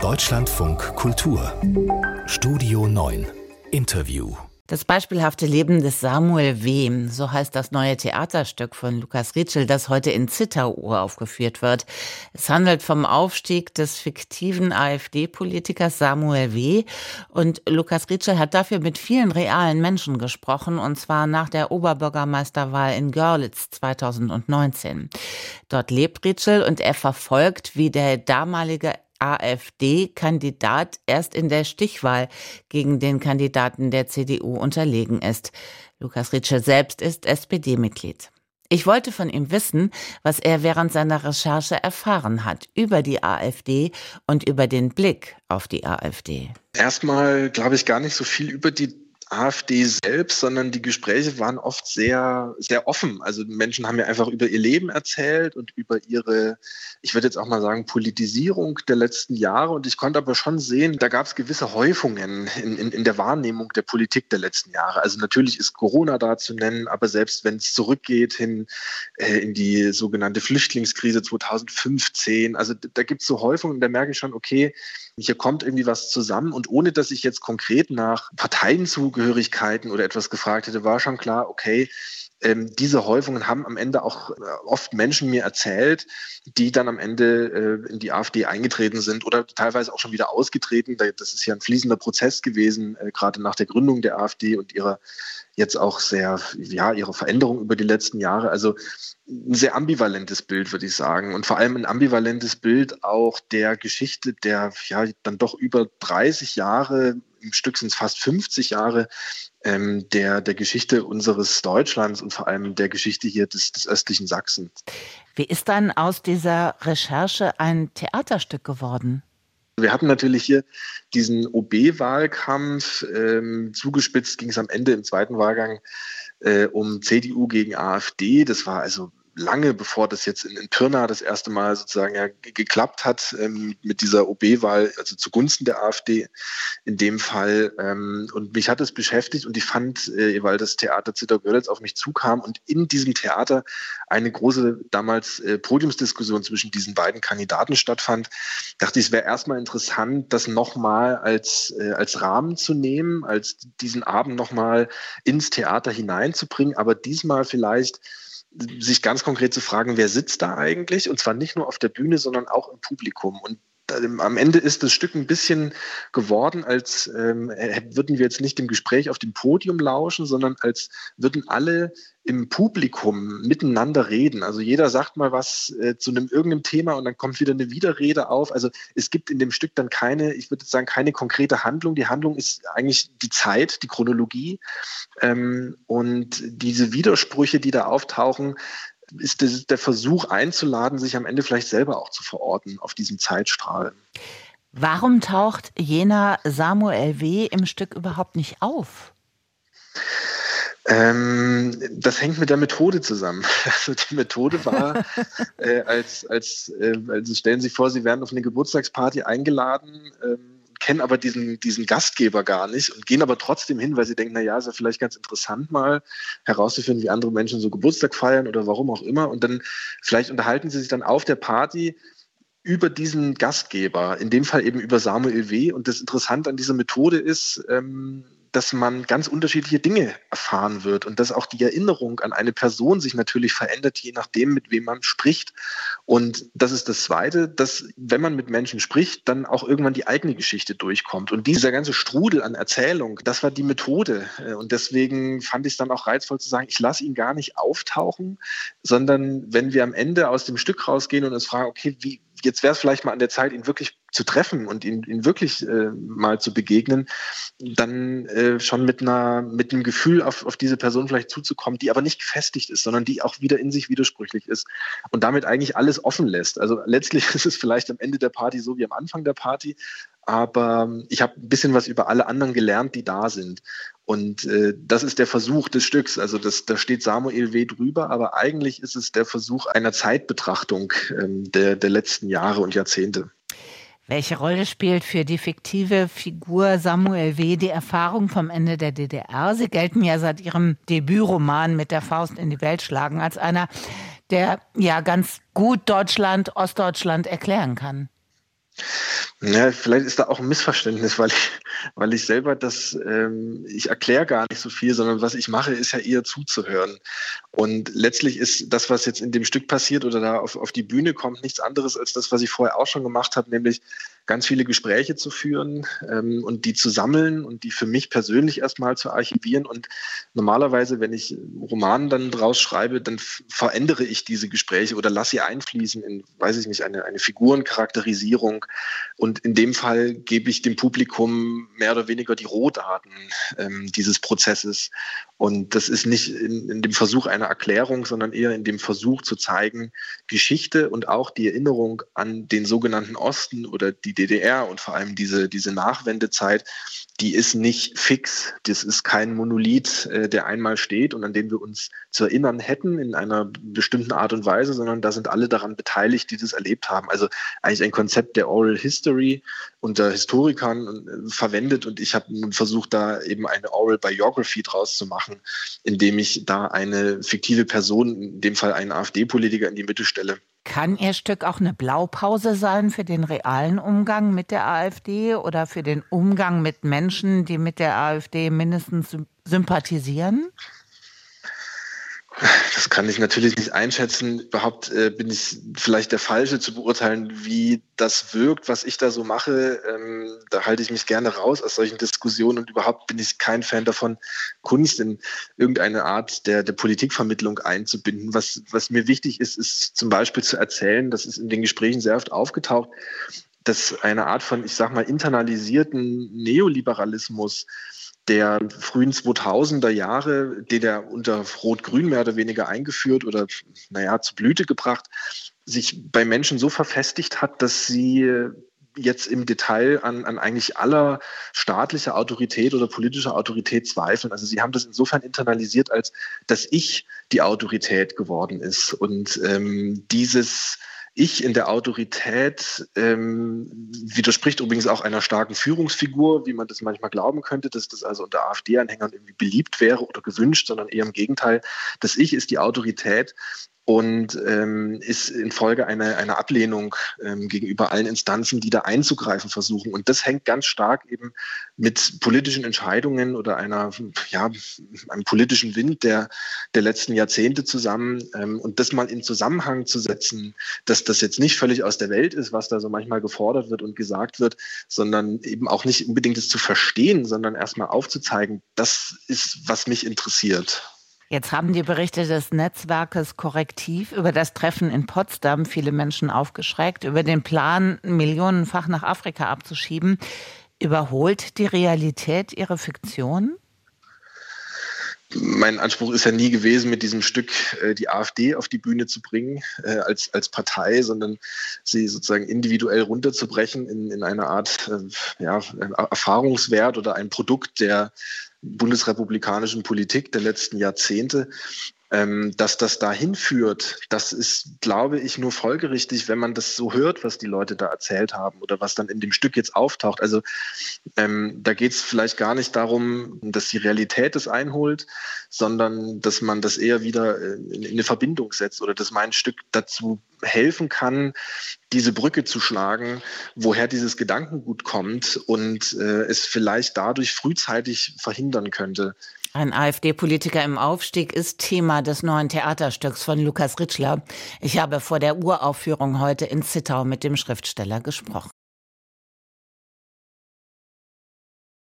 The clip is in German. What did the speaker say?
Deutschlandfunk Kultur Studio 9 Interview das beispielhafte Leben des Samuel W., so heißt das neue Theaterstück von Lukas Ritschel, das heute in Zittau aufgeführt wird. Es handelt vom Aufstieg des fiktiven AfD-Politikers Samuel W. Und Lukas Ritschel hat dafür mit vielen realen Menschen gesprochen, und zwar nach der Oberbürgermeisterwahl in Görlitz 2019. Dort lebt Ritschel und er verfolgt, wie der damalige AfD-Kandidat erst in der Stichwahl gegen den Kandidaten der CDU unterlegen ist. Lukas Ritsche selbst ist SPD-Mitglied. Ich wollte von ihm wissen, was er während seiner Recherche erfahren hat über die AfD und über den Blick auf die AfD. Erstmal glaube ich gar nicht so viel über die AfD selbst, sondern die Gespräche waren oft sehr, sehr offen. Also Menschen haben mir einfach über ihr Leben erzählt und über ihre, ich würde jetzt auch mal sagen, Politisierung der letzten Jahre. Und ich konnte aber schon sehen, da gab es gewisse Häufungen in, in, in der Wahrnehmung der Politik der letzten Jahre. Also natürlich ist Corona da zu nennen, aber selbst wenn es zurückgeht hin äh, in die sogenannte Flüchtlingskrise 2015, also da gibt es so Häufungen, da merke ich schon, okay, hier kommt irgendwie was zusammen und ohne dass ich jetzt konkret nach Parteienzugehörigkeiten oder etwas gefragt hätte, war schon klar, okay, ähm, diese Häufungen haben am Ende auch äh, oft Menschen mir erzählt, die dann am Ende äh, in die AfD eingetreten sind oder teilweise auch schon wieder ausgetreten. Das ist ja ein fließender Prozess gewesen, äh, gerade nach der Gründung der AfD und ihrer jetzt auch sehr, ja, ihre Veränderung über die letzten Jahre. Also ein sehr ambivalentes Bild, würde ich sagen. Und vor allem ein ambivalentes Bild auch der Geschichte der, ja, dann doch über 30 Jahre, im Stück sind es fast 50 Jahre, ähm, der, der Geschichte unseres Deutschlands und vor allem der Geschichte hier des, des östlichen Sachsen. Wie ist dann aus dieser Recherche ein Theaterstück geworden? Wir hatten natürlich hier diesen OB-Wahlkampf. Ähm, zugespitzt ging es am Ende im zweiten Wahlgang äh, um CDU gegen AfD. Das war also lange bevor das jetzt in, in Pirna das erste Mal sozusagen ja geklappt hat ähm, mit dieser OB-Wahl, also zugunsten der AfD in dem Fall. Ähm, und mich hat es beschäftigt und ich fand, äh, weil das Theater Zitter-Görlitz auf mich zukam und in diesem Theater eine große damals äh, Podiumsdiskussion zwischen diesen beiden Kandidaten stattfand, dachte ich, es wäre erstmal interessant, das nochmal als, äh, als Rahmen zu nehmen, als diesen Abend nochmal ins Theater hineinzubringen, aber diesmal vielleicht sich ganz konkret zu fragen, wer sitzt da eigentlich? Und zwar nicht nur auf der Bühne, sondern auch im Publikum. Und am Ende ist das Stück ein bisschen geworden, als ähm, würden wir jetzt nicht dem Gespräch auf dem Podium lauschen, sondern als würden alle im Publikum miteinander reden. Also jeder sagt mal was äh, zu einem irgendeinem Thema und dann kommt wieder eine Widerrede auf. Also es gibt in dem Stück dann keine, ich würde sagen, keine konkrete Handlung. Die Handlung ist eigentlich die Zeit, die Chronologie. Ähm, und diese Widersprüche, die da auftauchen, ist das der Versuch einzuladen, sich am Ende vielleicht selber auch zu verorten auf diesem Zeitstrahl. Warum taucht jener Samuel W. im Stück überhaupt nicht auf? Ähm, das hängt mit der Methode zusammen. Also die Methode war, äh, als, als äh, also stellen Sie vor, Sie werden auf eine Geburtstagsparty eingeladen. Ähm, kennen aber diesen, diesen Gastgeber gar nicht und gehen aber trotzdem hin, weil sie denken, na ja, ist ja vielleicht ganz interessant mal herauszufinden, wie andere Menschen so Geburtstag feiern oder warum auch immer. Und dann vielleicht unterhalten sie sich dann auf der Party über diesen Gastgeber, in dem Fall eben über Samuel W. Und das Interessante an dieser Methode ist, ähm, dass man ganz unterschiedliche Dinge erfahren wird und dass auch die Erinnerung an eine Person sich natürlich verändert, je nachdem, mit wem man spricht. Und das ist das Zweite, dass wenn man mit Menschen spricht, dann auch irgendwann die eigene Geschichte durchkommt. Und dieser ganze Strudel an Erzählung, das war die Methode. Und deswegen fand ich es dann auch reizvoll zu sagen, ich lasse ihn gar nicht auftauchen, sondern wenn wir am Ende aus dem Stück rausgehen und uns fragen, okay, wie, jetzt wäre es vielleicht mal an der Zeit, ihn wirklich zu treffen und ihn, ihn wirklich äh, mal zu begegnen, dann äh, schon mit einer mit einem Gefühl auf, auf diese Person vielleicht zuzukommen, die aber nicht gefestigt ist, sondern die auch wieder in sich widersprüchlich ist und damit eigentlich alles offen lässt. Also letztlich ist es vielleicht am Ende der Party so wie am Anfang der Party, aber ich habe ein bisschen was über alle anderen gelernt, die da sind. Und äh, das ist der Versuch des Stücks. Also das, da steht Samuel W. drüber, aber eigentlich ist es der Versuch einer Zeitbetrachtung ähm, der, der letzten Jahre und Jahrzehnte. Welche Rolle spielt für die fiktive Figur Samuel W. die Erfahrung vom Ende der DDR? Sie gelten ja seit ihrem Debütroman mit der Faust in die Welt schlagen als einer, der ja ganz gut Deutschland, Ostdeutschland erklären kann. Ja, vielleicht ist da auch ein Missverständnis, weil ich, weil ich selber das, ähm, ich erkläre gar nicht so viel, sondern was ich mache, ist ja eher zuzuhören. Und letztlich ist das, was jetzt in dem Stück passiert oder da auf, auf die Bühne kommt, nichts anderes als das, was ich vorher auch schon gemacht habe, nämlich ganz viele Gespräche zu führen ähm, und die zu sammeln und die für mich persönlich erstmal zu archivieren. Und normalerweise, wenn ich Romanen dann draus schreibe, dann verändere ich diese Gespräche oder lasse sie einfließen in, weiß ich nicht, eine, eine Figurencharakterisierung. Und in dem Fall gebe ich dem Publikum mehr oder weniger die Rohdaten ähm, dieses Prozesses. Und das ist nicht in, in dem Versuch einer Erklärung, sondern eher in dem Versuch zu zeigen, Geschichte und auch die Erinnerung an den sogenannten Osten oder die DDR und vor allem diese, diese Nachwendezeit, die ist nicht fix. Das ist kein Monolith, äh, der einmal steht und an den wir uns zu erinnern hätten in einer bestimmten Art und Weise, sondern da sind alle daran beteiligt, die das erlebt haben. Also eigentlich ein Konzept der Oral History unter Historikern äh, verwendet und ich habe nun versucht, da eben eine Oral Biography draus zu machen, indem ich da eine fiktive Person, in dem Fall einen AfD-Politiker, in die Mitte stelle kann Ihr Stück auch eine Blaupause sein für den realen Umgang mit der AfD oder für den Umgang mit Menschen, die mit der AfD mindestens sympathisieren? Das kann ich natürlich nicht einschätzen. Überhaupt äh, bin ich vielleicht der Falsche zu beurteilen, wie das wirkt, was ich da so mache. Ähm, da halte ich mich gerne raus aus solchen Diskussionen und überhaupt bin ich kein Fan davon, Kunst in irgendeine Art der, der Politikvermittlung einzubinden. Was, was mir wichtig ist, ist zum Beispiel zu erzählen, das ist in den Gesprächen sehr oft aufgetaucht, dass eine Art von, ich sag mal, internalisierten Neoliberalismus der frühen 2000er Jahre, den er unter Rot-Grün mehr oder weniger eingeführt oder, naja, zu Blüte gebracht, sich bei Menschen so verfestigt hat, dass sie jetzt im Detail an, an eigentlich aller staatlicher Autorität oder politischer Autorität zweifeln. Also sie haben das insofern internalisiert, als dass ich die Autorität geworden ist. Und ähm, dieses ich in der Autorität ähm, widerspricht übrigens auch einer starken Führungsfigur, wie man das manchmal glauben könnte, dass das also unter AfD-Anhängern irgendwie beliebt wäre oder gewünscht, sondern eher im Gegenteil. Das Ich ist die Autorität und ähm, ist infolge einer, einer Ablehnung ähm, gegenüber allen Instanzen, die da einzugreifen versuchen. Und das hängt ganz stark eben mit politischen Entscheidungen oder einer, ja, einem politischen Wind der, der letzten Jahrzehnte zusammen. Ähm, und das mal in Zusammenhang zu setzen, dass das jetzt nicht völlig aus der Welt ist, was da so manchmal gefordert wird und gesagt wird, sondern eben auch nicht unbedingt es zu verstehen, sondern erstmal aufzuzeigen, das ist, was mich interessiert. Jetzt haben die Berichte des Netzwerkes Korrektiv über das Treffen in Potsdam viele Menschen aufgeschreckt, über den Plan, millionenfach nach Afrika abzuschieben. Überholt die Realität ihre Fiktion? mein Anspruch ist ja nie gewesen, mit diesem Stück äh, die AfD auf die Bühne zu bringen äh, als, als Partei, sondern sie sozusagen individuell runterzubrechen in, in eine Art äh, ja, Erfahrungswert oder ein Produkt der bundesrepublikanischen Politik der letzten Jahrzehnte. Ähm, dass das dahin führt, das ist, glaube ich, nur folgerichtig, wenn man das so hört, was die Leute da erzählt haben oder was dann in dem Stück jetzt auftaucht. Also ähm, da geht es vielleicht gar nicht darum, dass die Realität es einholt, sondern dass man das eher wieder äh, in, in eine Verbindung setzt oder dass mein Stück dazu helfen kann, diese Brücke zu schlagen, woher dieses Gedankengut kommt und äh, es vielleicht dadurch frühzeitig verhindern könnte, ein AfD-Politiker im Aufstieg ist Thema des neuen Theaterstücks von Lukas Ritschler. Ich habe vor der Uraufführung heute in Zittau mit dem Schriftsteller gesprochen.